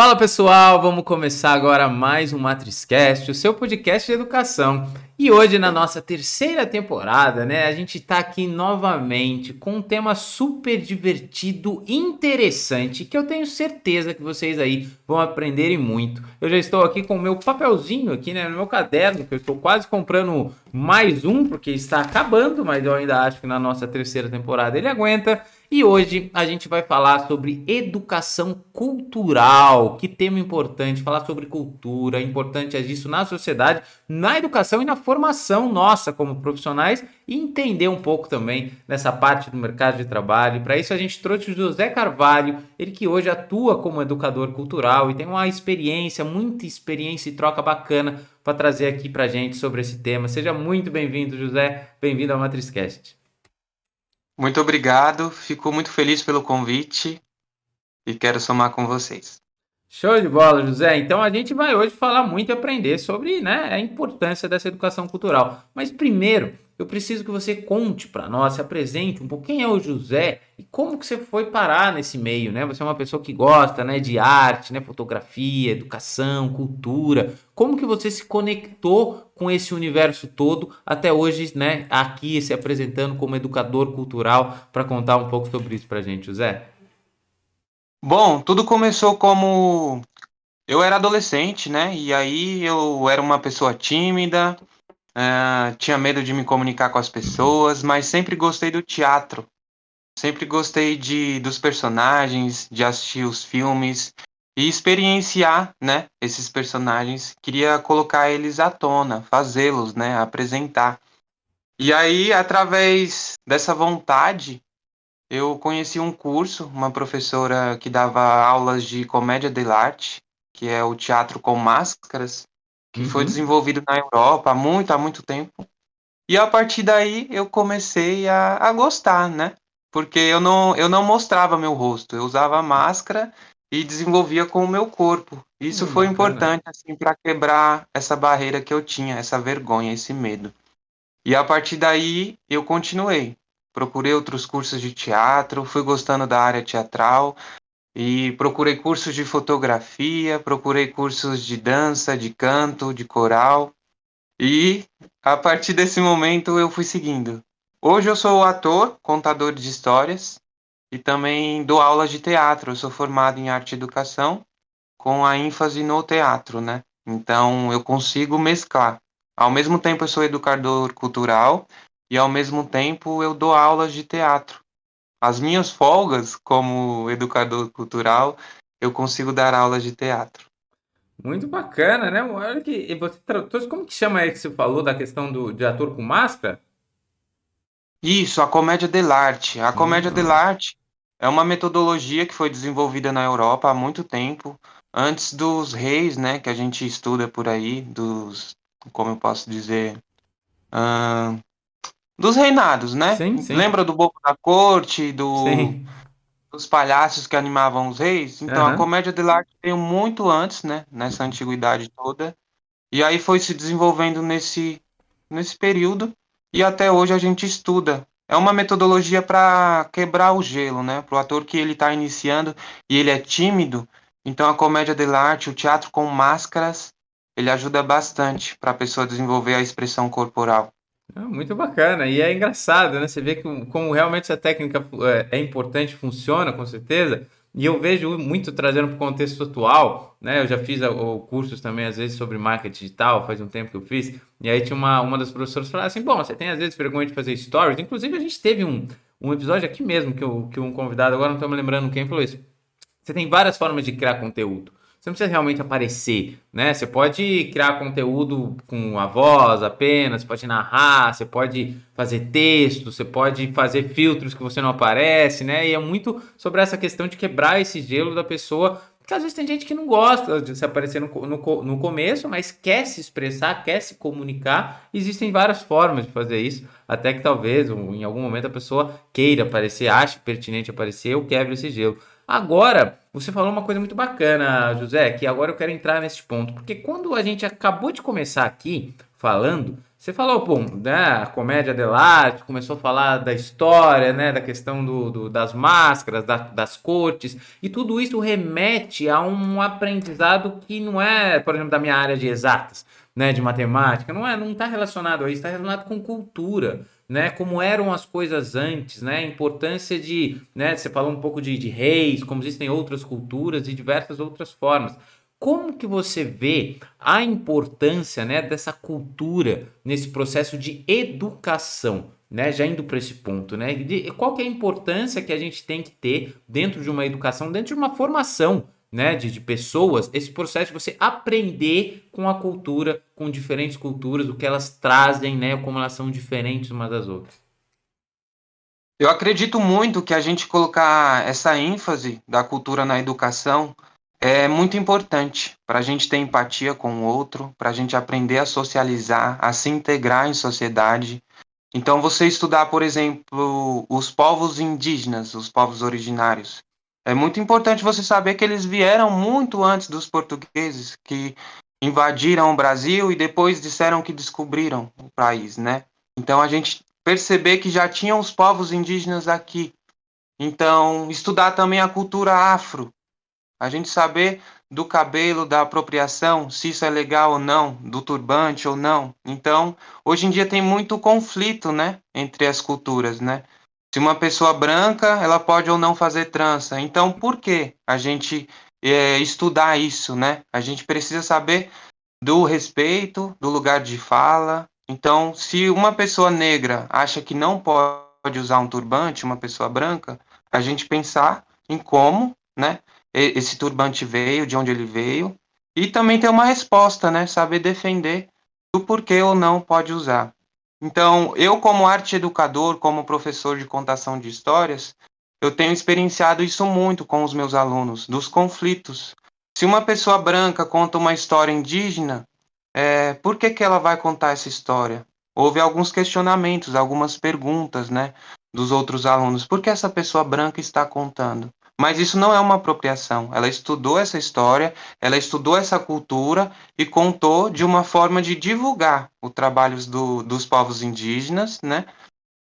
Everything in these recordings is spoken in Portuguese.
Fala pessoal, vamos começar agora mais um MatrizCast, o seu podcast de educação. E hoje, na nossa terceira temporada, né, a gente está aqui novamente com um tema super divertido, interessante, que eu tenho certeza que vocês aí vão aprenderem muito. Eu já estou aqui com o meu papelzinho aqui, né, no meu caderno, que eu estou quase comprando mais um, porque está acabando, mas eu ainda acho que na nossa terceira temporada ele aguenta. E hoje a gente vai falar sobre educação cultural. Que tema importante, falar sobre cultura, a importância disso na sociedade, na educação e na formação nossa como profissionais e entender um pouco também nessa parte do mercado de trabalho. Para isso a gente trouxe o José Carvalho, ele que hoje atua como educador cultural e tem uma experiência, muita experiência e troca bacana para trazer aqui para gente sobre esse tema. Seja muito bem-vindo, José. Bem-vindo ao MatrizCast. Muito obrigado, fico muito feliz pelo convite e quero somar com vocês. Show de bola, José. Então a gente vai hoje falar muito e aprender sobre né, a importância dessa educação cultural. Mas primeiro, eu preciso que você conte para nós, se apresente um pouco quem é o José e como que você foi parar nesse meio, né? Você é uma pessoa que gosta, né, de arte, né, fotografia, educação, cultura. Como que você se conectou com esse universo todo até hoje, né, aqui se apresentando como educador cultural para contar um pouco sobre isso pra gente, José? Bom, tudo começou como eu era adolescente, né? E aí eu era uma pessoa tímida, Uh, tinha medo de me comunicar com as pessoas, mas sempre gostei do teatro. Sempre gostei de dos personagens, de assistir os filmes e experienciar, né, esses personagens. Queria colocar eles à tona, fazê-los, né, apresentar. E aí, através dessa vontade, eu conheci um curso, uma professora que dava aulas de comédia dell'arte, que é o teatro com máscaras que uhum. foi desenvolvido na Europa há muito, há muito tempo. E a partir daí eu comecei a, a gostar, né? Porque eu não, eu não mostrava meu rosto, eu usava máscara e desenvolvia com o meu corpo. Isso hum, foi importante assim para quebrar essa barreira que eu tinha, essa vergonha, esse medo. E a partir daí eu continuei. Procurei outros cursos de teatro, fui gostando da área teatral, e procurei cursos de fotografia, procurei cursos de dança, de canto, de coral. E a partir desse momento eu fui seguindo. Hoje eu sou ator, contador de histórias e também dou aulas de teatro. Eu sou formado em arte e educação com a ênfase no teatro, né? Então eu consigo mesclar. Ao mesmo tempo eu sou educador cultural e ao mesmo tempo eu dou aulas de teatro as minhas folgas como educador cultural, eu consigo dar aulas de teatro. Muito bacana, né? Olha que você tratou, como que chama aí que você falou da questão do de ator com máscara? Isso, a comédia dell'arte. A comédia uhum. dell'arte é uma metodologia que foi desenvolvida na Europa há muito tempo, antes dos reis, né, que a gente estuda por aí, dos, como eu posso dizer, uh, dos reinados, né? Sim, sim. Lembra do Bobo da Corte, do, dos palhaços que animavam os reis? Então uhum. a comédia de arte veio muito antes, né? Nessa antiguidade toda. E aí foi se desenvolvendo nesse, nesse período. E até hoje a gente estuda. É uma metodologia para quebrar o gelo, né? Para o ator que ele está iniciando e ele é tímido. Então a comédia de arte, o teatro com máscaras, ele ajuda bastante para a pessoa desenvolver a expressão corporal. É muito bacana. E é engraçado, né? Você vê que, como realmente essa técnica é, é importante, funciona, com certeza. E eu vejo muito trazendo para o contexto atual, né? Eu já fiz o, cursos também, às vezes, sobre marketing digital, faz um tempo que eu fiz. E aí tinha uma, uma das professoras falava assim, bom, você tem às vezes vergonha de fazer stories. Inclusive, a gente teve um, um episódio aqui mesmo que, eu, que um convidado, agora não estou me lembrando quem falou isso. Você tem várias formas de criar conteúdo. Você não precisa realmente aparecer, né? Você pode criar conteúdo com a voz apenas, pode narrar, você pode fazer texto, você pode fazer filtros que você não aparece, né? E é muito sobre essa questão de quebrar esse gelo da pessoa porque às vezes tem gente que não gosta de se aparecer no, no, no, começo, mas quer se expressar, quer se comunicar. Existem várias formas de fazer isso, até que talvez em algum momento a pessoa queira aparecer, ache pertinente aparecer ou quebre esse gelo. Agora, você falou uma coisa muito bacana, José, que agora eu quero entrar nesse ponto, porque quando a gente acabou de começar aqui falando Você falou, pô, né, a comédia dell'arte, começou a falar da história, né, da questão do, do das máscaras, da, das cortes, e tudo isso remete a um aprendizado que não é, por exemplo, da minha área de exatas, né, de matemática, não é, não está relacionado a isso, está relacionado com cultura, né, como eram as coisas antes, né, a importância de, né, você falou um pouco de, de reis, como existem outras culturas e diversas outras formas. Como que você vê a importância né, dessa cultura nesse processo de educação? Né, já indo para esse ponto, né? De, qual que é a importância que a gente tem que ter dentro de uma educação, dentro de uma formação né, de, de pessoas, esse processo de você aprender com a cultura, com diferentes culturas, o que elas trazem, né, como elas são diferentes umas das outras. Eu acredito muito que a gente colocar essa ênfase da cultura na educação é muito importante para a gente ter empatia com o outro, para a gente aprender a socializar, a se integrar em sociedade. Então, você estudar, por exemplo, os povos indígenas, os povos originários, é muito importante você saber que eles vieram muito antes dos portugueses, que invadiram o Brasil e depois disseram que descobriram o país, né? Então, a gente perceber que já tinham os povos indígenas aqui. Então, estudar também a cultura afro, a gente saber do cabelo, da apropriação, se isso é legal ou não, do turbante ou não. Então, hoje em dia tem muito conflito, né, entre as culturas, né? Se uma pessoa branca, ela pode ou não fazer trança. Então, por que a gente é, estudar isso, né? A gente precisa saber do respeito, do lugar de fala. Então, se uma pessoa negra acha que não pode usar um turbante, uma pessoa branca, a gente pensar em como, né, esse turbante veio, de onde ele veio, e também ter uma resposta, né? Saber defender do porquê ou não pode usar. Então, eu como arte educador, como professor de contação de histórias, eu tenho experienciado isso muito com os meus alunos, dos conflitos. Se uma pessoa branca conta uma história indígena, é, por que, que ela vai contar essa história? Houve alguns questionamentos, algumas perguntas, né, dos outros alunos. Por que essa pessoa branca está contando? Mas isso não é uma apropriação. Ela estudou essa história, ela estudou essa cultura e contou de uma forma de divulgar os trabalhos do, dos povos indígenas, né?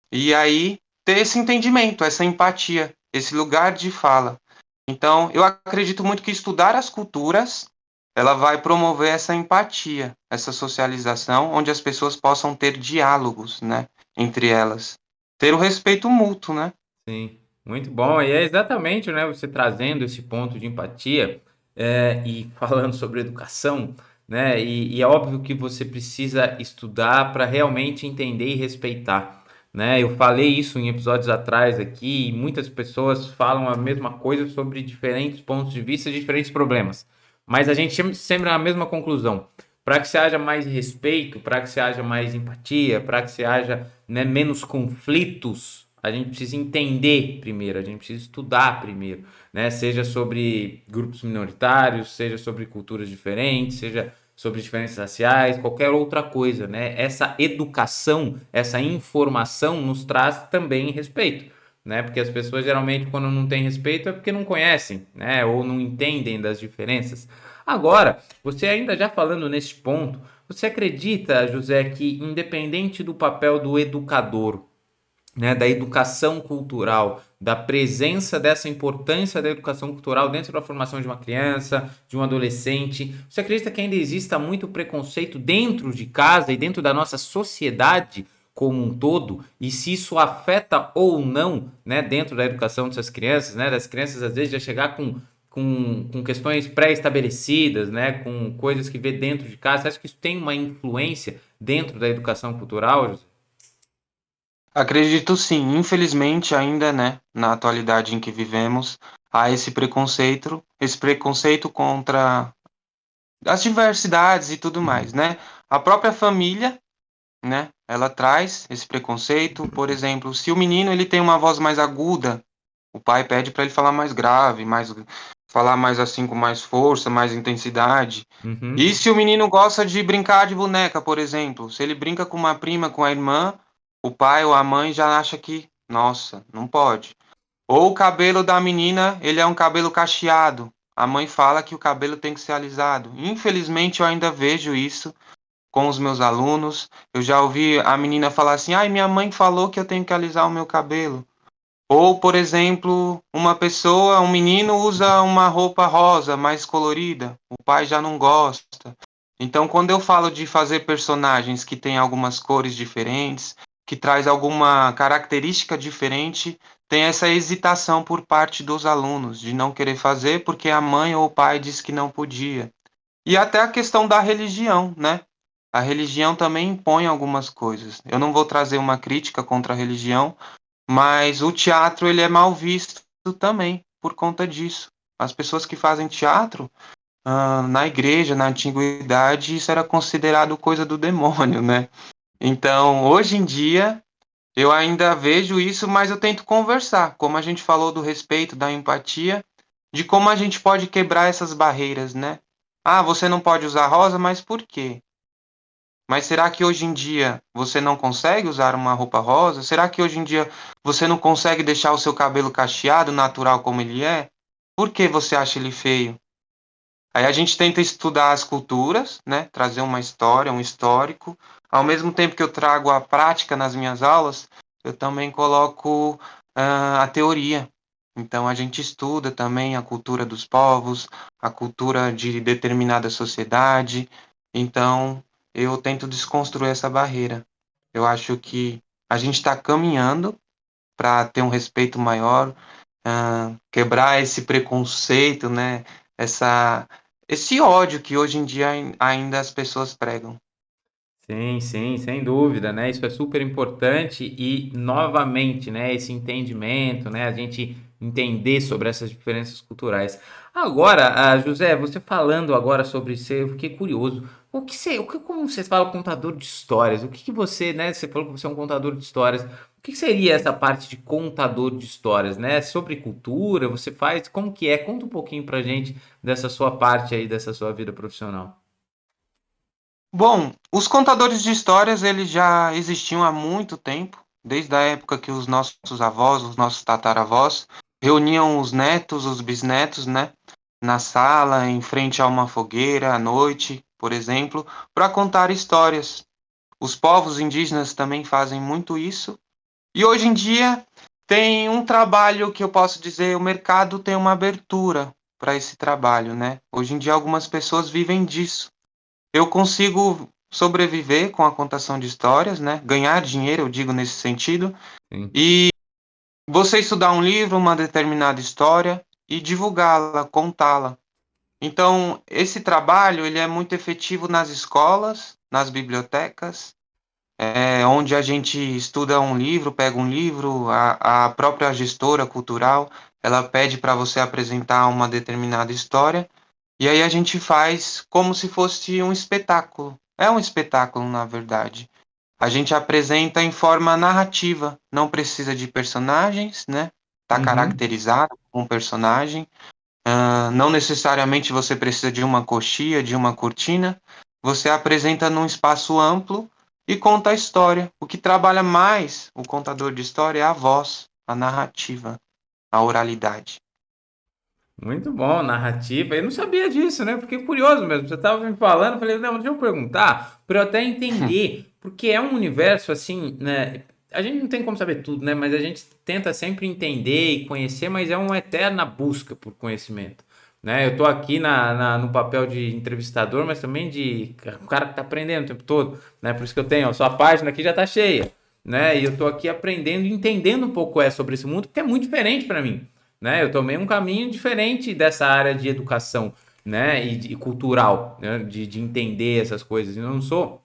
E aí ter esse entendimento, essa empatia, esse lugar de fala. Então, eu acredito muito que estudar as culturas, ela vai promover essa empatia, essa socialização, onde as pessoas possam ter diálogos, né, entre elas. Ter o respeito mútuo, né? Sim. Muito bom, e é exatamente, né, você trazendo esse ponto de empatia é, e falando sobre educação, né, e, e, é óbvio que você precisa estudar para realmente entender e respeitar, né, eu falei isso em episódios atrás aqui, e muitas pessoas falam a mesma coisa sobre diferentes pontos de vista, diferentes problemas, mas a gente sempre a mesma conclusão, para que se haja mais respeito, para que se haja mais empatia, para que se haja né, menos conflitos, a gente precisa entender primeiro, a gente precisa estudar primeiro, né? Seja sobre grupos minoritários, seja sobre culturas diferentes, seja sobre diferenças raciais, qualquer outra coisa, né? Essa educação, essa informação nos traz também respeito, né? Porque as pessoas geralmente quando não têm respeito é porque não conhecem, né? Ou não entendem das diferenças. Agora, você ainda já falando nesse ponto, você acredita, José, que independente do papel do educador, né, da educação cultural, da presença dessa importância da educação cultural dentro da formação de uma criança, de um adolescente. Você acredita que ainda exista muito preconceito dentro de casa e dentro da nossa sociedade como um todo? E se isso afeta ou não, né, dentro da educação dessas crianças, né, das crianças às vezes já chegar com com, com questões pré-estabelecidas, né, com coisas que vê dentro de casa, você acha que isso tem uma influência dentro da educação cultural, José? Acredito sim, infelizmente ainda, né, na atualidade em que vivemos, há esse preconceito, esse preconceito contra as diversidades e tudo mais, né? A própria família, né, ela traz esse preconceito, por exemplo, se o menino ele tem uma voz mais aguda, o pai pede para ele falar mais grave, mais falar mais assim com mais força, mais intensidade. Uhum. E se o menino gosta de brincar de boneca, por exemplo, se ele brinca com uma prima, com a irmã, o pai ou a mãe já acha que, nossa, não pode. Ou o cabelo da menina, ele é um cabelo cacheado. A mãe fala que o cabelo tem que ser alisado. Infelizmente, eu ainda vejo isso com os meus alunos. Eu já ouvi a menina falar assim: ai, minha mãe falou que eu tenho que alisar o meu cabelo. Ou, por exemplo, uma pessoa, um menino usa uma roupa rosa mais colorida, o pai já não gosta. Então, quando eu falo de fazer personagens que têm algumas cores diferentes, que traz alguma característica diferente, tem essa hesitação por parte dos alunos de não querer fazer porque a mãe ou o pai disse que não podia. E até a questão da religião, né? A religião também impõe algumas coisas. Eu não vou trazer uma crítica contra a religião, mas o teatro ele é mal visto também por conta disso. As pessoas que fazem teatro uh, na igreja, na antiguidade, isso era considerado coisa do demônio, né? Então, hoje em dia, eu ainda vejo isso, mas eu tento conversar, como a gente falou do respeito, da empatia, de como a gente pode quebrar essas barreiras, né? Ah, você não pode usar rosa, mas por quê? Mas será que hoje em dia você não consegue usar uma roupa rosa? Será que hoje em dia você não consegue deixar o seu cabelo cacheado, natural como ele é? Por que você acha ele feio? Aí a gente tenta estudar as culturas, né? Trazer uma história, um histórico. Ao mesmo tempo que eu trago a prática nas minhas aulas, eu também coloco uh, a teoria. Então a gente estuda também a cultura dos povos, a cultura de determinada sociedade. Então eu tento desconstruir essa barreira. Eu acho que a gente está caminhando para ter um respeito maior, uh, quebrar esse preconceito, né? Essa, esse ódio que hoje em dia ainda as pessoas pregam. Sim, sim, sem dúvida, né? Isso é super importante e novamente, né? Esse entendimento, né? A gente entender sobre essas diferenças culturais. Agora, uh, José, você falando agora sobre ser, eu fiquei curioso. O que você, o que, como você fala contador de histórias? O que, que você, né? Você falou que você é um contador de histórias. O que, que seria essa parte de contador de histórias, né? Sobre cultura, você faz? Como que é? Conta um pouquinho pra gente dessa sua parte aí, dessa sua vida profissional. Bom, os contadores de histórias, eles já existiam há muito tempo, desde a época que os nossos avós, os nossos tataravós, reuniam os netos, os bisnetos, né? Na sala, em frente a uma fogueira, à noite, por exemplo, para contar histórias. Os povos indígenas também fazem muito isso. E hoje em dia tem um trabalho que eu posso dizer, o mercado tem uma abertura para esse trabalho, né? Hoje em dia algumas pessoas vivem disso. Eu consigo sobreviver com a contação de histórias, né? Ganhar dinheiro, eu digo nesse sentido. Sim. E você estudar um livro, uma determinada história e divulgá-la, contá-la. Então, esse trabalho ele é muito efetivo nas escolas, nas bibliotecas, é, onde a gente estuda um livro, pega um livro, a, a própria gestora cultural ela pede para você apresentar uma determinada história e aí a gente faz como se fosse um espetáculo. É um espetáculo, na verdade. A gente apresenta em forma narrativa, não precisa de personagens, né? Tá uhum. caracterizado com um personagem. Uh, não necessariamente você precisa de uma coxia, de uma cortina. Você apresenta num espaço amplo e conta a história. O que trabalha mais o contador de história é a voz, a narrativa, a oralidade. Muito bom, narrativa. Eu não sabia disso, né? Fiquei curioso mesmo. Você estava me falando, falei, não, deixa eu perguntar, para eu até entender, porque é um universo assim, né? a gente não tem como saber tudo, né? Mas a gente tenta sempre entender e conhecer, mas é uma eterna busca por conhecimento. Né? Eu estou aqui na, na, no papel de entrevistador, mas também de um cara que está aprendendo o tempo todo. Né? Por isso que eu tenho, a sua página aqui já está cheia. Né? E eu estou aqui aprendendo e entendendo um pouco é sobre esse mundo, que é muito diferente para mim. Né? Eu tomei um caminho diferente dessa área de educação né? e, e cultural, né? de, de entender essas coisas. Eu não sou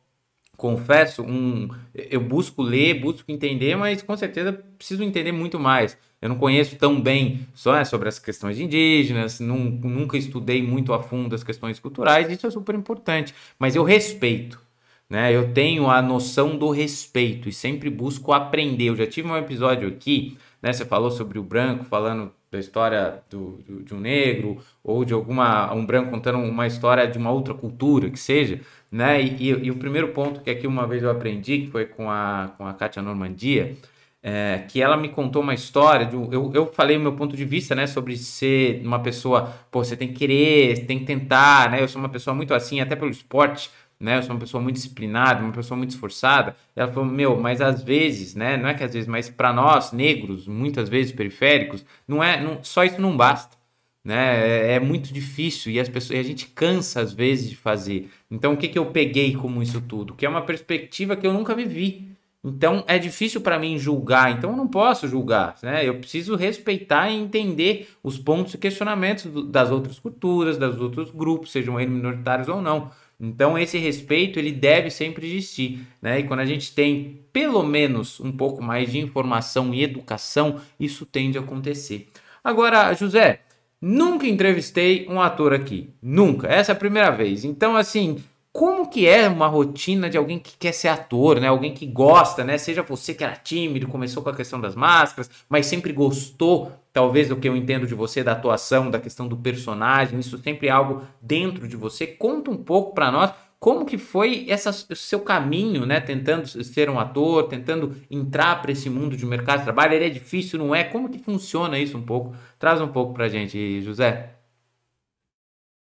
confesso, um, eu busco ler, busco entender, mas com certeza preciso entender muito mais. Eu não conheço tão bem só né, sobre as questões indígenas, num, nunca estudei muito a fundo as questões culturais, isso é super importante, mas eu respeito. Né? Eu tenho a noção do respeito e sempre busco aprender. Eu já tive um episódio aqui, né? Você falou sobre o branco, falando da história do, do, de um negro ou de alguma um branco contando uma história de uma outra cultura que seja, né? E, e, e, o primeiro ponto que aqui uma vez eu aprendi, que foi com a, com a Kátia Normandia, é, que ela me contou uma história, de, eu, eu falei meu ponto de vista, né, sobre ser uma pessoa, pô, você tem que querer, tem que tentar, né, eu sou uma pessoa muito assim, até pelo esporte, né? Eu sou uma pessoa muito disciplinada, uma pessoa muito esforçada. Ela falou, meu, mas às vezes, né? Não é que às vezes, mas para nós, negros, muitas vezes periféricos, não é, não, só isso não basta. Né? É, é muito difícil e as pessoas, e a gente cansa às vezes de fazer. Então, o que, que eu peguei como isso tudo? Que é uma perspectiva que eu nunca vivi. Então é difícil para mim julgar, então eu não posso julgar, né? Eu preciso respeitar e entender os pontos e questionamentos das outras culturas, dos outros grupos, sejam eles minoritários ou não. Então esse respeito ele deve sempre existir, né? E quando a gente tem pelo menos um pouco mais de informação e educação, isso tende a acontecer. Agora, José, nunca entrevistei um ator aqui, nunca. Essa é a primeira vez. Então assim, como que é uma rotina de alguém que quer ser ator, né? Alguém que gosta, né? Seja você que era tímido, começou com a questão das máscaras, mas sempre gostou, talvez do que eu entendo de você da atuação, da questão do personagem, isso sempre é algo dentro de você. Conta um pouco para nós como que foi essa seu caminho, né? Tentando ser um ator, tentando entrar para esse mundo de mercado de trabalho. Ele é difícil, não é? Como que funciona isso um pouco? Traz um pouco pra gente, José.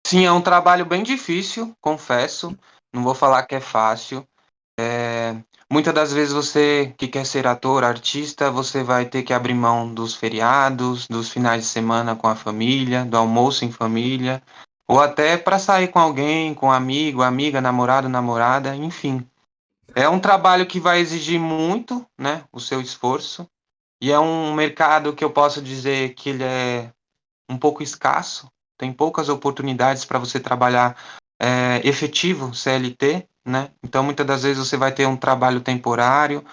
Sim, é um trabalho bem difícil, confesso. Não vou falar que é fácil. É, muitas das vezes você que quer ser ator, artista, você vai ter que abrir mão dos feriados, dos finais de semana com a família, do almoço em família, ou até para sair com alguém, com um amigo, amiga, namorado, namorada, enfim. É um trabalho que vai exigir muito, né, o seu esforço. E é um mercado que eu posso dizer que ele é um pouco escasso, tem poucas oportunidades para você trabalhar é, efetivo CLT, né? Então muitas das vezes você vai ter um trabalho temporário,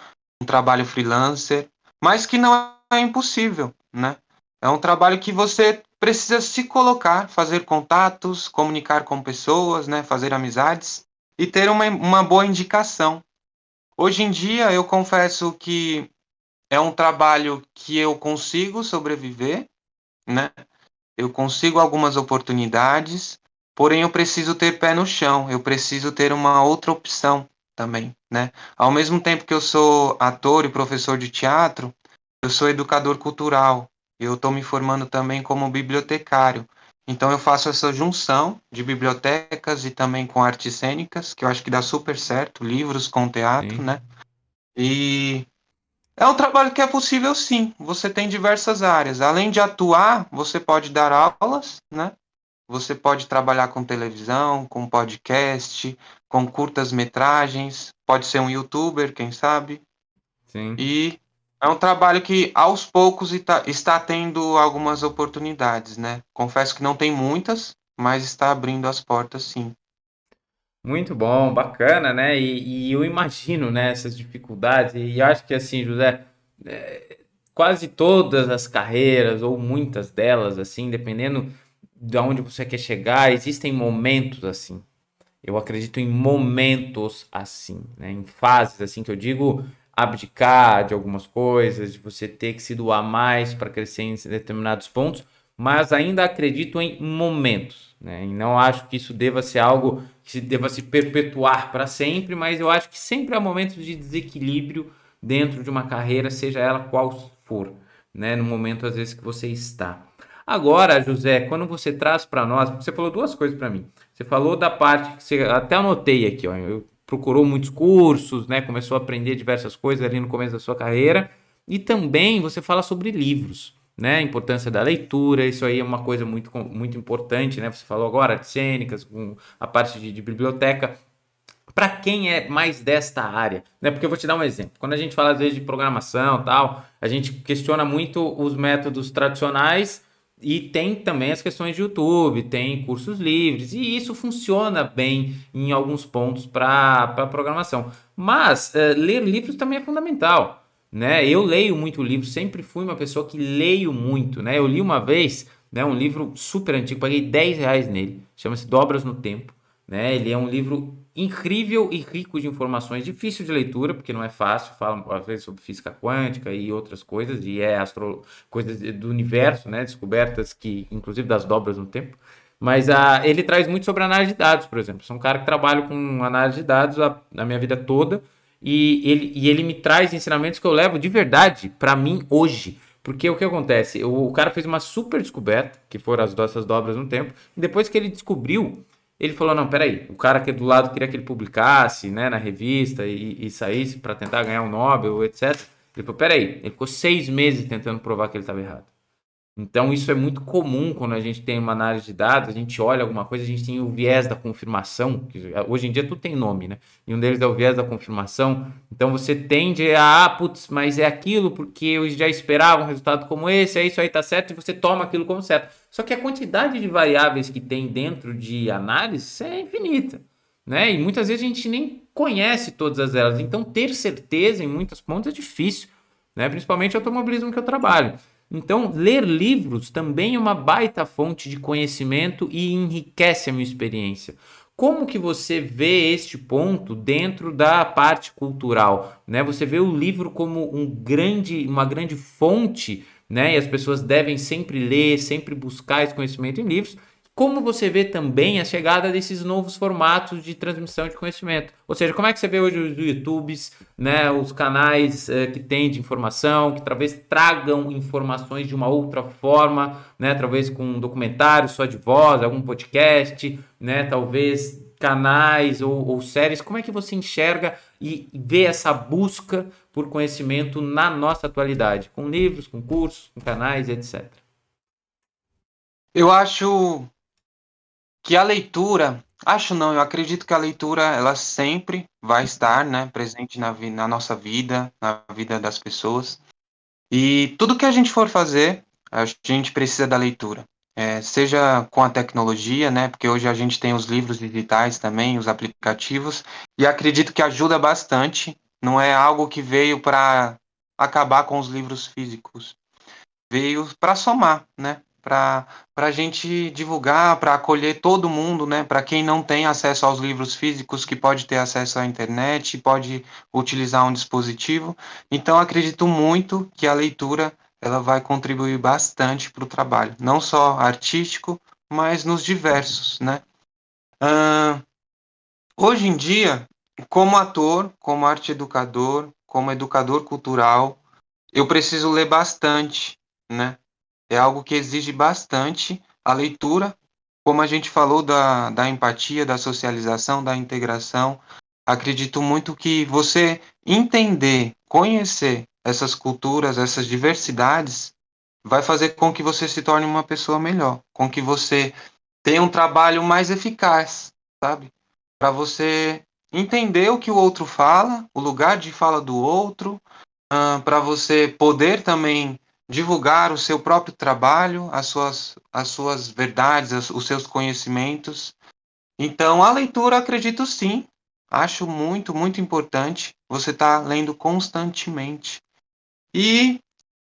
um trabalho freelancer, mas que não é impossível, né? É um trabalho que você precisa se colocar, fazer contatos, comunicar com pessoas, né? Fazer amizades e ter uma, uma boa indicação. Hoje em dia eu confesso que é um trabalho que eu consigo sobreviver, né? Eu consigo algumas oportunidades, porém eu preciso ter pé no chão, eu preciso ter uma outra opção também, né? Ao mesmo tempo que eu sou ator e professor de teatro, eu sou educador cultural. Eu estou me formando também como bibliotecário. Então eu faço essa junção de bibliotecas e também com artes cênicas, que eu acho que dá super certo, livros com teatro, sim. né? E é um trabalho que é possível sim. Você tem diversas áreas. Além de atuar, você pode dar aulas, né? Você pode trabalhar com televisão, com podcast, com curtas metragens, pode ser um youtuber, quem sabe. Sim. E é um trabalho que aos poucos está tendo algumas oportunidades, né? Confesso que não tem muitas, mas está abrindo as portas sim. Muito bom, bacana, né? E, e eu imagino, né, essas dificuldades, e acho que assim, José, é, quase todas as carreiras, ou muitas delas, assim, dependendo de onde você quer chegar, existem momentos assim. Eu acredito em momentos assim, né? Em fases assim que eu digo abdicar de algumas coisas, de você ter que se doar mais para crescer em determinados pontos, mas ainda acredito em momentos, né? E não acho que isso deva ser algo que deva se perpetuar para sempre, mas eu acho que sempre há momentos de desequilíbrio dentro de uma carreira, seja ela qual for, né? No momento às vezes que você está. Agora, José, quando você traz para nós, você falou duas coisas para mim. Você falou da parte que você até anotei aqui, ó, procurou muitos cursos, né? Começou a aprender diversas coisas ali no começo da sua carreira, e também você fala sobre livros né? A importância da leitura, isso aí é uma coisa muito, muito importante, né? Você falou agora de cênicas, com a parte de, de biblioteca. Para quem é mais desta área, né? Porque eu vou te dar um exemplo. Quando a gente fala às vezes de programação tal, a gente questiona muito os métodos tradicionais e tem também as questões de YouTube, tem cursos livres, e isso funciona bem em alguns pontos para programação. Mas uh, ler livros também é fundamental né? Eu leio muito livro, sempre fui uma pessoa que leio muito, né? Eu li uma vez, né, um livro super antigo, paguei 10 reais nele, chama-se Dobras no Tempo, né? Ele é um livro incrível e rico de informações, difícil de leitura, porque não é fácil, fala às vezes sobre física quântica e outras coisas, e é astro... coisas do universo, né? Descobertas que, inclusive das dobras no tempo. Mas a, ele traz muito sobre análise de dados, por exemplo. Sou um cara que trabalha com análise de dados a, a minha vida toda, e ele, e ele me traz ensinamentos que eu levo de verdade para mim hoje. Porque o que acontece? O, o, cara fez uma super descoberta, que foram as nossas dobras no tempo, e depois que ele descobriu, ele falou: não, peraí, o cara aqui do lado queria que ele publicasse né, na revista e, e saísse para tentar ganhar um Nobel, etc. Ele falou: peraí, ele ficou seis meses tentando provar que ele estava errado. Então, isso é muito comum quando a gente tem uma análise de dados, a gente olha alguma coisa, a gente tem o viés da confirmação, que hoje em dia tudo tem nome, né? E um deles é o viés da confirmação. Então, você tende a, ah, putz, mas é aquilo porque eu já esperava um resultado como esse, é isso aí tá certo, e você toma aquilo como certo. Só que a quantidade de variáveis que tem dentro de análise é infinita, né? E muitas vezes a gente nem conhece todas elas. Então, ter certeza em muitas pontas é difícil, né? Principalmente o automobilismo que eu trabalho. Então, ler livros também é uma baita fonte de conhecimento e enriquece a minha experiência. Como que você vê este ponto dentro da parte cultural? Né? Você vê o livro como um grande, uma grande fonte, né? E as pessoas devem sempre ler, sempre buscar esse conhecimento em livros como você vê também a chegada desses novos formatos de transmissão de conhecimento? Ou seja, como é que você vê hoje os YouTubes, né, os canais eh, que têm de informação, que talvez tragam informações de uma outra forma, né, talvez com um documentário só de voz, algum podcast, né, talvez canais ou, ou séries. Como é que você enxerga e vê essa busca por conhecimento na nossa atualidade, com livros, com cursos, com canais, etc. Eu acho que a leitura, acho não, eu acredito que a leitura ela sempre vai estar, né, presente na, na nossa vida, na vida das pessoas. E tudo que a gente for fazer, a gente precisa da leitura. É, seja com a tecnologia, né, porque hoje a gente tem os livros digitais também, os aplicativos, e acredito que ajuda bastante. Não é algo que veio para acabar com os livros físicos, veio para somar, né? Para a gente divulgar, para acolher todo mundo, né? Para quem não tem acesso aos livros físicos, que pode ter acesso à internet, pode utilizar um dispositivo. Então, acredito muito que a leitura ela vai contribuir bastante para o trabalho, não só artístico, mas nos diversos, né? Uh, hoje em dia, como ator, como arte educador, como educador cultural, eu preciso ler bastante, né? É algo que exige bastante a leitura, como a gente falou da, da empatia, da socialização, da integração. Acredito muito que você entender, conhecer essas culturas, essas diversidades, vai fazer com que você se torne uma pessoa melhor, com que você tenha um trabalho mais eficaz, sabe? Para você entender o que o outro fala, o lugar de fala do outro, uh, para você poder também divulgar o seu próprio trabalho, as suas, as suas verdades, os seus conhecimentos. Então, a leitura, acredito sim, acho muito, muito importante você estar tá lendo constantemente. E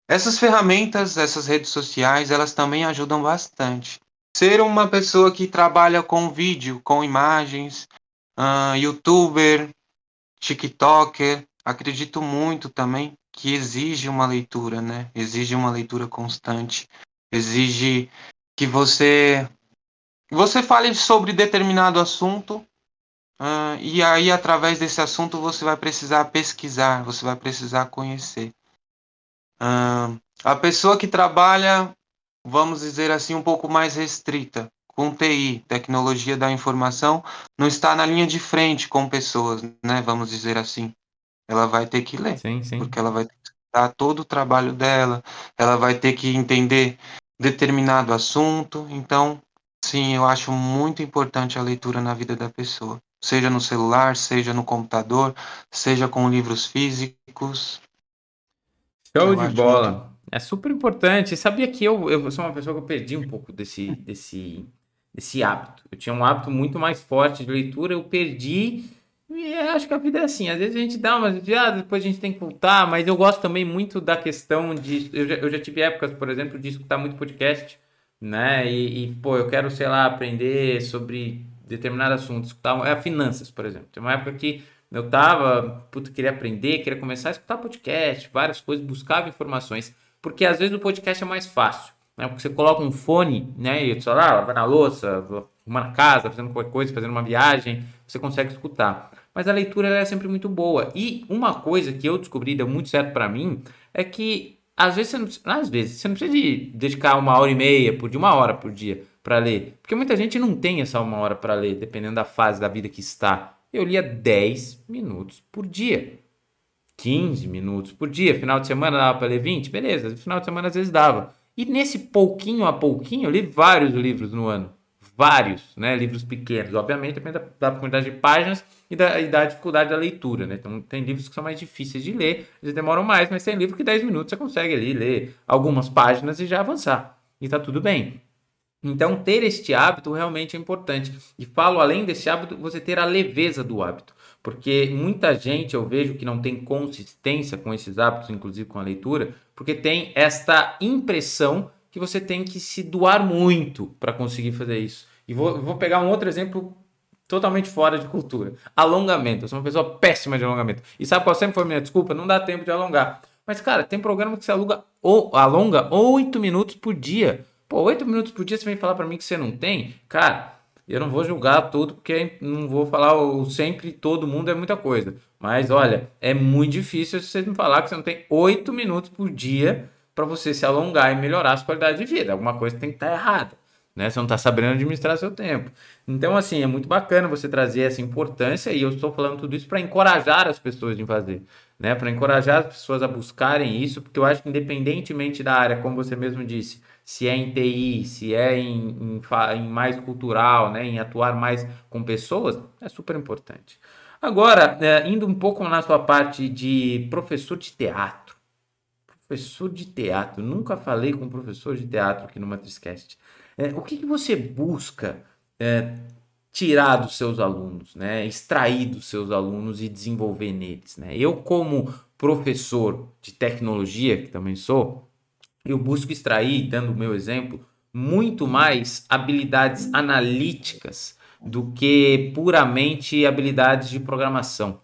essas ferramentas, essas redes sociais, elas também ajudam bastante. Ser uma pessoa que trabalha com vídeo, com imagens, uh, youtuber, tiktoker, acredito muito também que exige uma leitura, né? Exige uma leitura constante, exige que você você fale sobre determinado assunto uh, e aí através desse assunto você vai precisar pesquisar, você vai precisar conhecer. Uh, a pessoa que trabalha, vamos dizer assim, um pouco mais restrita com TI, tecnologia da informação, não está na linha de frente com pessoas, né? Vamos dizer assim ela vai ter que ler. Sim, sim. Porque ela vai ter que dar todo o trabalho dela, ela vai ter que entender determinado assunto. Então, sim, eu acho muito importante a leitura na vida da pessoa. Seja no celular, seja no computador, seja com livros físicos. Show de bola. Muito... É super importante. Sabia que eu, eu sou uma pessoa que eu perdi um pouco desse, desse, desse hábito. Eu tinha um hábito muito mais forte de leitura, eu perdi e acho que a vida é assim, às vezes a gente dá umas desviadas, depois a gente tem que voltar, mas eu gosto também muito da questão de. Eu já, eu já tive épocas, por exemplo, de escutar muito podcast, né? E, e, pô, eu quero, sei lá, aprender sobre determinado assunto, escutar. É finanças, por exemplo. Tem uma época que eu tava, puta, queria aprender, queria começar a escutar podcast, várias coisas, buscava informações, porque às vezes o podcast é mais fácil, né? Porque você coloca um fone, né? E sei lá, vai na louça, arrumando a casa, fazendo qualquer coisa, fazendo uma viagem, você consegue escutar mas a leitura é sempre muito boa. E uma coisa que eu descobri, deu muito certo para mim, é que às vezes, você não, às vezes você não precisa de dedicar uma hora e meia por dia, uma hora por dia. para ler? Porque muita gente não tem essa uma hora para ler, dependendo da fase da vida que está. Eu lia 10 minutos por dia. 15 minutos por dia. Final de semana dava para ler 20? Beleza, final de semana às vezes dava. E nesse pouquinho a pouquinho, eu li vários livros no ano. Vários, né? Livros pequenos. Obviamente, depende da, da quantidade de páginas e da, e da, dificuldade da leitura, né? Então, tem livros que são mais difíceis de ler, eles demoram mais, mas tem livro que 10 minutos você consegue ali ler algumas páginas e já avançar. E tá tudo bem. Então, ter este hábito realmente é importante. E falo, além desse hábito, você ter a leveza do hábito. Porque muita gente eu vejo que não tem consistência com esses hábitos, inclusive com a leitura, porque tem esta impressão que você tem que se doar muito para conseguir fazer isso. E vou, vou pegar um outro exemplo totalmente fora de cultura. Alongamento. Eu sou uma pessoa péssima de alongamento. E sabe qual sempre foi minha desculpa? Não dá tempo de alongar. Mas, cara, tem programa que você aluga ou alonga 8 minutos por dia. Pô, 8 minutos por dia você vem falar para mim que você não tem? Cara, eu não vou julgar tudo, porque não vou falar o sempre todo mundo é muita coisa. Mas olha, é muito difícil você me falar que você não tem 8 minutos por dia para você se alongar e melhorar a sua qualidade de vida. Alguma coisa tem que estar tá errada. Né? Você não está sabendo administrar seu tempo. Então, assim, é muito bacana você trazer essa importância e eu estou falando tudo isso para encorajar as pessoas em fazer, né? Para encorajar as pessoas a buscarem isso, porque eu acho que independentemente da área, como você mesmo disse, se é em TI, se é em, em, em mais cultural, né, em atuar mais com pessoas, é super importante. Agora, é, indo um pouco na sua parte de professor de teatro. Professor de teatro, nunca falei com professor de teatro aqui no Matrizcast. É, o que, que você busca é, tirar dos seus alunos, né? extrair dos seus alunos e desenvolver neles? Né? Eu, como professor de tecnologia, que também sou, eu busco extrair, dando o meu exemplo, muito mais habilidades analíticas do que puramente habilidades de programação.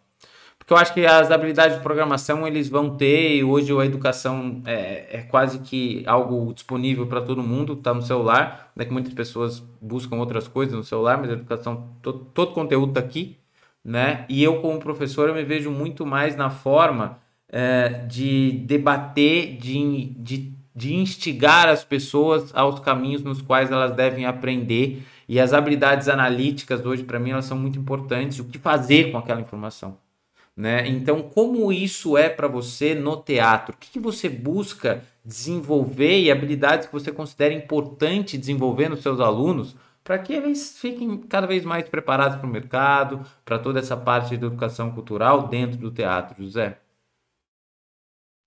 Porque eu acho que as habilidades de programação eles vão ter, e hoje a educação é, é quase que algo disponível para todo mundo, está no celular, né, que muitas pessoas buscam outras coisas no celular, mas a educação, todo, todo conteúdo está aqui, né? E eu, como professor, eu me vejo muito mais na forma é, de debater, de, de de instigar as pessoas aos caminhos nos quais elas devem aprender. E as habilidades analíticas hoje, para mim, elas são muito importantes. O que fazer com aquela informação? Né? Então, como isso é para você no teatro? O que, que, você busca desenvolver e habilidades que você considera importante desenvolver nos seus alunos para que eles fiquem cada vez mais preparados para o mercado, para toda essa parte de educação cultural dentro do teatro, José?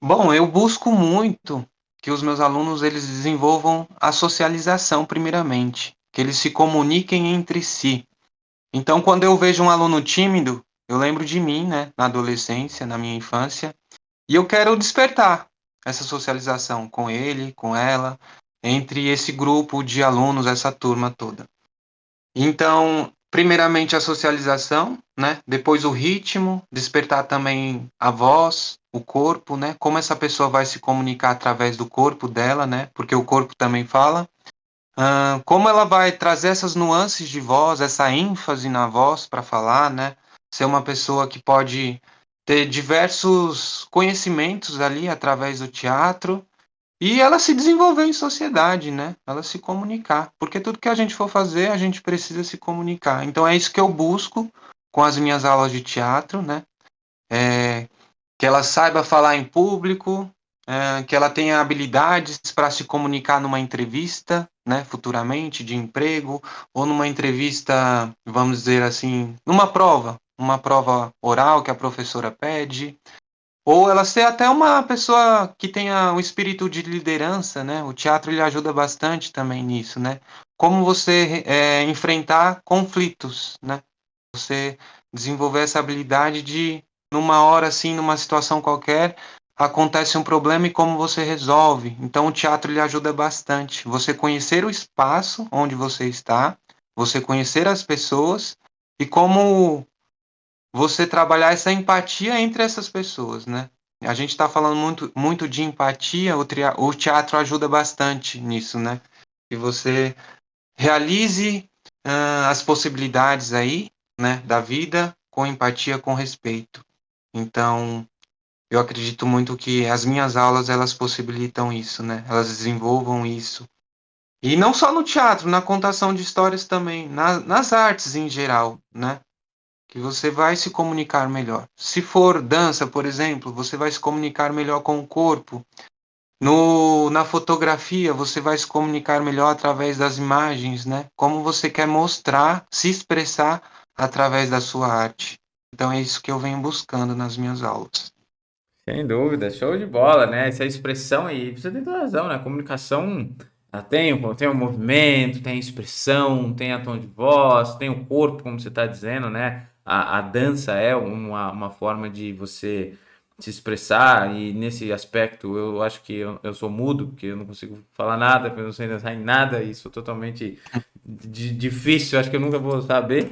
Bom, eu busco muito que os meus alunos eles desenvolvam a socialização primeiramente, que eles se comuniquem entre si. Então, quando eu vejo um aluno tímido, eu lembro de mim, né, na adolescência, na minha infância, e eu quero despertar essa socialização com ele, com ela, entre esse grupo de alunos, essa turma toda. Então, primeiramente a socialização, né? Depois o ritmo, despertar também a voz, o corpo, né? Como essa pessoa vai se comunicar através do corpo dela, né? Porque o corpo também fala. Como ela vai trazer essas nuances de voz, essa ênfase na voz para falar, né? Ser uma pessoa que pode ter diversos conhecimentos ali através do teatro e ela se desenvolver em sociedade, né? Ela se comunicar. Porque tudo que a gente for fazer, a gente precisa se comunicar. Então é isso que eu busco com as minhas aulas de teatro, né? É, que ela saiba falar em público, é, que ela tenha habilidades para se comunicar numa entrevista, né, futuramente, de emprego, ou numa entrevista, vamos dizer assim, numa prova, uma prova oral que a professora pede, ou ela ser até uma pessoa que tenha um espírito de liderança, né? O teatro ele ajuda bastante também nisso, né? Como você é, enfrentar conflitos, né? Você desenvolver essa habilidade de, numa hora assim, numa situação qualquer, acontece um problema e como você resolve. Então o teatro ele ajuda bastante. Você conhecer o espaço onde você está, você conhecer as pessoas e como você trabalhar essa empatia entre essas pessoas, né? A gente está falando muito, muito de empatia, o, o teatro ajuda bastante nisso, né? Que você realize uh, as possibilidades aí, né, da vida com empatia, com respeito. Então, eu acredito muito que as minhas aulas elas possibilitam isso, né? Elas desenvolvam isso. E não só no teatro, na contação de histórias também, na, nas artes em geral, né? Que você vai se comunicar melhor. Se for dança, por exemplo, você vai se comunicar melhor com o corpo. No, na fotografia, você vai se comunicar melhor através das imagens, né? Como você quer mostrar, se expressar através da sua arte. Então é isso que eu venho buscando nas minhas aulas. Sem dúvida, show de bola, né? Essa expressão aí, você tem toda razão, né? A comunicação tem, tem o movimento, tem a expressão, tem a tom de voz, tem o corpo, como você está dizendo, né? A, a dança é uma, uma forma de você se expressar e nesse aspecto eu acho que eu, eu sou mudo, porque eu não consigo falar nada, eu não sei dançar em nada, e sou totalmente difícil, acho que eu nunca vou saber,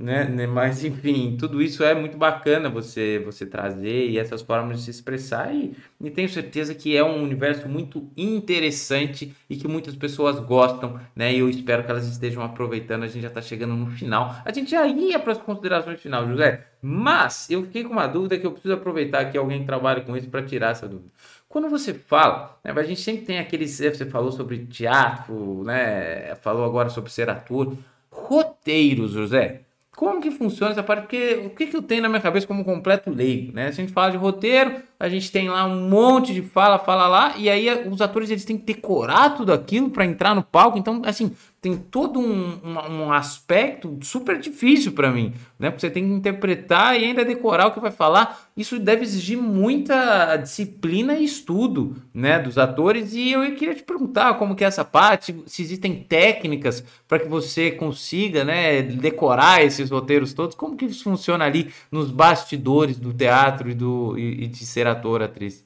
né, né? Mas enfim, tudo isso é muito bacana você você trazer e essas formas de se expressar e, e tenho certeza que é um universo muito interessante e que muitas pessoas gostam, né? E eu espero que elas estejam aproveitando. A gente já está chegando no final. A gente já ia para as considerações final, José, mas eu fiquei com uma dúvida que eu preciso aproveitar que alguém trabalha com isso para tirar essa dúvida. Quando você fala, né, a gente sempre tem aqueles. Você falou sobre teatro, né? Falou agora sobre ser ator. Roteiros, José como que funciona essa parte? Porque o que, que eu tenho na minha cabeça como completo leigo, né? Se a gente fala de roteiro, a gente tem lá um monte de fala, fala lá, e aí os atores eles têm que decorar tudo aquilo para entrar no palco. Então, assim, tem todo um, um, um aspecto super difícil para mim, né? Porque você tem que interpretar e ainda decorar o que vai falar. Isso deve exigir muita disciplina e estudo, né, dos atores. E eu queria te perguntar como que é essa parte, se existem técnicas para que você consiga, né, decorar esses roteiros todos. Como que isso funciona ali nos bastidores do teatro e do e, e de ser ator, atriz?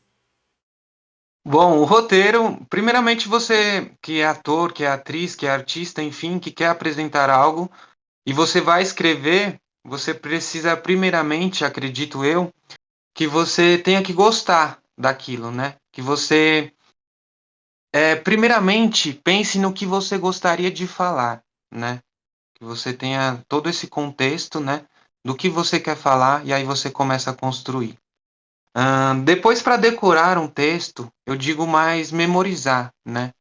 Bom, o roteiro, primeiramente você que é ator, que é atriz, que é artista, enfim, que quer apresentar algo e você vai escrever, você precisa primeiramente, acredito eu, que você tenha que gostar daquilo, né? Que você é, primeiramente pense no que você gostaria de falar, né? Que você tenha todo esse contexto, né? Do que você quer falar e aí você começa a construir. Uh, depois, para decorar um texto, eu digo mais memorizar, né?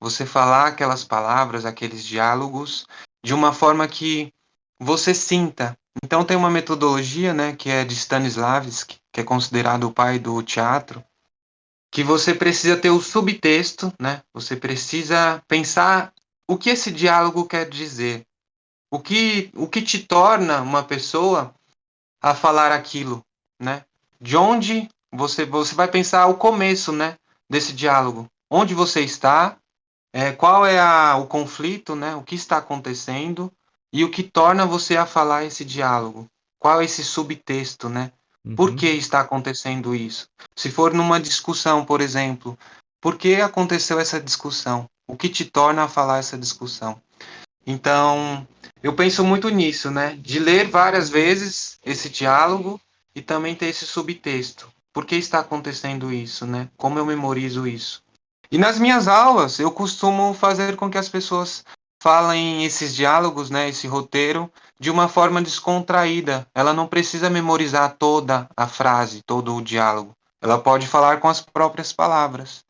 Você falar aquelas palavras, aqueles diálogos, de uma forma que você sinta. Então, tem uma metodologia, né, que é de Stanislavski, que é considerado o pai do teatro, que você precisa ter o subtexto, né? Você precisa pensar o que esse diálogo quer dizer. O que, o que te torna uma pessoa a falar aquilo, né? De onde você, você vai pensar o começo né, desse diálogo. Onde você está, é, qual é a, o conflito, né, o que está acontecendo e o que torna você a falar esse diálogo. Qual é esse subtexto, né? Uhum. Por que está acontecendo isso? Se for numa discussão, por exemplo, por que aconteceu essa discussão? O que te torna a falar essa discussão? Então, eu penso muito nisso, né? De ler várias vezes esse diálogo e também ter esse subtexto. Por que está acontecendo isso, né? Como eu memorizo isso? E nas minhas aulas, eu costumo fazer com que as pessoas falem esses diálogos, né, esse roteiro, de uma forma descontraída. Ela não precisa memorizar toda a frase, todo o diálogo. Ela pode falar com as próprias palavras.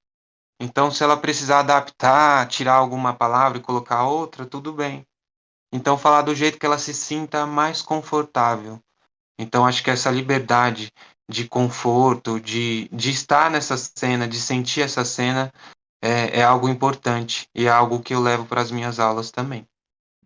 Então, se ela precisar adaptar, tirar alguma palavra e colocar outra, tudo bem. Então, falar do jeito que ela se sinta mais confortável. Então acho que essa liberdade de conforto, de, de estar nessa cena, de sentir essa cena, é, é algo importante e é algo que eu levo para as minhas aulas também.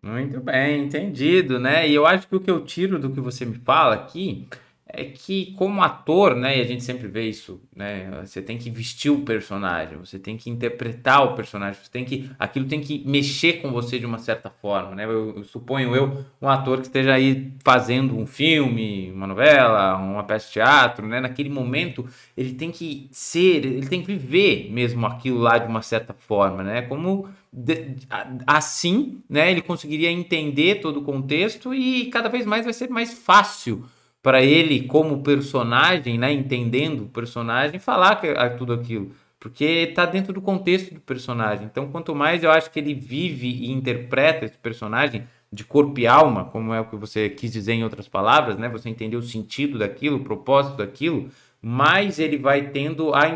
Muito bem, entendido, né? E eu acho que o que eu tiro do que você me fala aqui é que como ator, né, e a gente sempre vê isso, né, você tem que vestir o personagem, você tem que interpretar o personagem, você tem que, aquilo tem que mexer com você de uma certa forma, né, eu, eu suponho eu, um ator que esteja aí fazendo um filme, uma novela, uma peça de teatro, né, naquele momento ele tem que ser, ele tem que viver mesmo aquilo lá de uma certa forma, né, como assim, né, ele conseguiria entender todo o contexto e cada vez mais vai ser mais fácil para ele como personagem, né, entendendo o personagem, falar que, é tudo aquilo, porque está dentro do contexto do personagem. Então, quanto mais eu acho que ele vive e interpreta esse personagem de corpo e alma, como é o que você quis dizer em outras palavras, né, você entender o sentido daquilo, o propósito daquilo, mais ele vai tendo a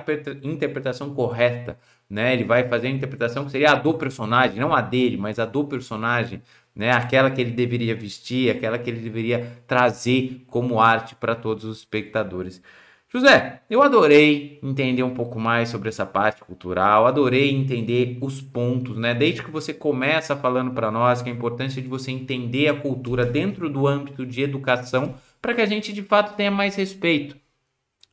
interpretação correta né? Ele vai fazer a interpretação que seria a do personagem, não a dele, mas a do personagem, né? Aquela que ele deveria vestir, aquela que ele deveria trazer como arte para todos os espectadores. José, eu adorei entender um pouco mais sobre essa parte cultural, adorei entender os pontos, né? Desde que você começa falando para nós que a importância de você entender a cultura dentro do âmbito de educação, para que a gente de fato tenha mais respeito,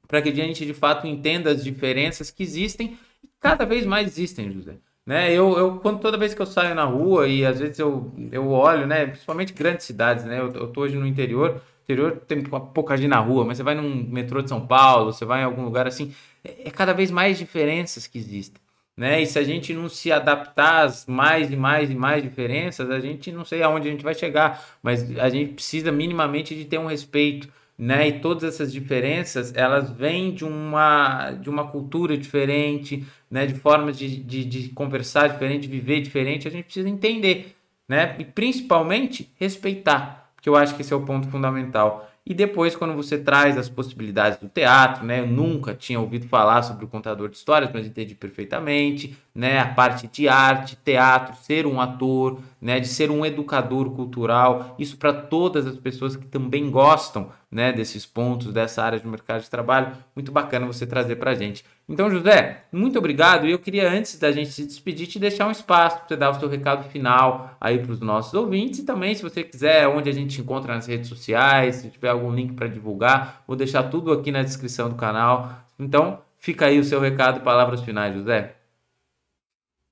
para que a gente de fato entenda as diferenças que existem cada vez mais existem, José. Né? Eu, eu quando toda vez que eu saio na rua e às vezes eu, eu olho, né, principalmente grandes cidades, né? Eu, eu tô hoje no interior, interior tem pouca gente na rua, mas você vai num metrô de São Paulo, você vai em algum lugar assim, é, é cada vez mais diferenças que existem. Né? E se a gente não se adaptar às mais e mais e mais diferenças, a gente não sei aonde a gente vai chegar, mas a gente precisa minimamente de ter um respeito, né? E todas essas diferenças, elas vêm de uma, de uma cultura diferente, né? De formas de, de, de conversar diferente, de viver diferente, a gente precisa entender, né? E principalmente respeitar que eu acho que esse é o ponto fundamental. E depois, quando você traz as possibilidades do teatro, né? Eu nunca tinha ouvido falar sobre o contador de histórias, mas entendi perfeitamente, né? A parte de arte, teatro, ser um ator, né? De ser um educador cultural, isso para todas as pessoas que também gostam, né? Desses pontos, dessa área de mercado de trabalho, muito bacana você trazer para a gente. Então, José, muito obrigado. E eu queria, antes da gente se despedir, te deixar um espaço para você dar o seu recado final aí para os nossos ouvintes. E também, se você quiser, onde a gente encontra nas redes sociais, se tiver algum link para divulgar, vou deixar tudo aqui na descrição do canal. Então, fica aí o seu recado e palavras finais, José.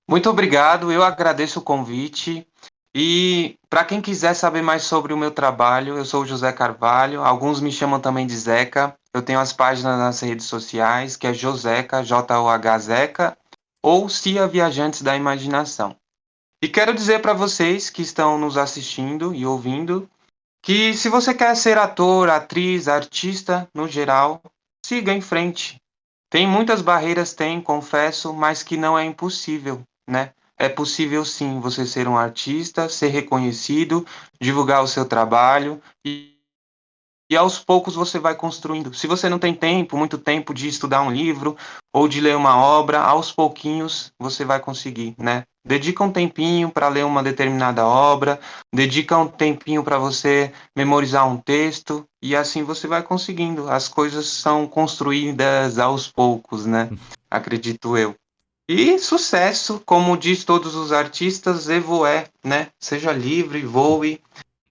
Muito obrigado, eu agradeço o convite. E para quem quiser saber mais sobre o meu trabalho, eu sou o José Carvalho. Alguns me chamam também de Zeca. Eu tenho as páginas nas redes sociais, que é Joseca, J-O-H Zeca, ou Cia Viajantes da Imaginação. E quero dizer para vocês que estão nos assistindo e ouvindo que se você quer ser ator, atriz, artista no geral, siga em frente. Tem muitas barreiras, tem, confesso, mas que não é impossível, né? É possível sim você ser um artista, ser reconhecido, divulgar o seu trabalho e e aos poucos você vai construindo. Se você não tem tempo, muito tempo de estudar um livro ou de ler uma obra, aos pouquinhos você vai conseguir, né? Dedica um tempinho para ler uma determinada obra, dedica um tempinho para você memorizar um texto e assim você vai conseguindo. As coisas são construídas aos poucos, né? Acredito eu. E sucesso, como diz todos os artistas, evoé, né? Seja livre, voe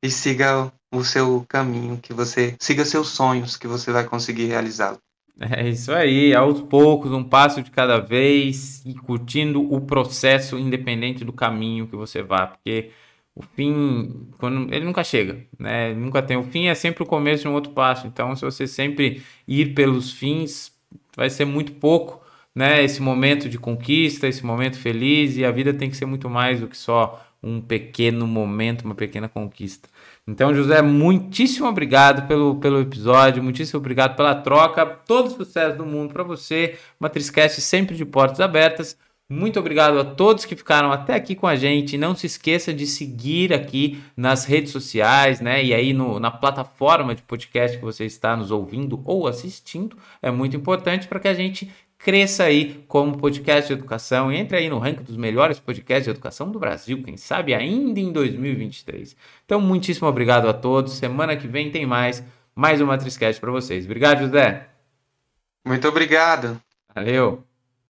e siga o seu caminho, que você siga seus sonhos, que você vai conseguir realizá-lo. É isso aí, aos poucos, um passo de cada vez e curtindo o processo independente do caminho que você vá, porque o fim, quando ele nunca chega, né? Nunca tem o fim, é sempre o começo de um outro passo. Então, se você sempre ir pelos fins, vai ser muito pouco, né? Esse momento de conquista, esse momento feliz e a vida tem que ser muito mais do que só um pequeno momento, uma pequena conquista. Então, José, muitíssimo obrigado pelo, pelo episódio, muitíssimo obrigado pela troca, todo sucesso do mundo para você. Matrizcast sempre de portas abertas. Muito obrigado a todos que ficaram até aqui com a gente. Não se esqueça de seguir aqui nas redes sociais, né? E aí no, na plataforma de podcast que você está nos ouvindo ou assistindo. É muito importante para que a gente cresça aí como podcast de educação entre aí no ranking dos melhores podcasts de educação do Brasil, quem sabe ainda em 2023. Então, muitíssimo obrigado a todos. Semana que vem tem mais, mais uma Triscast para vocês. Obrigado, José. Muito obrigado. Valeu.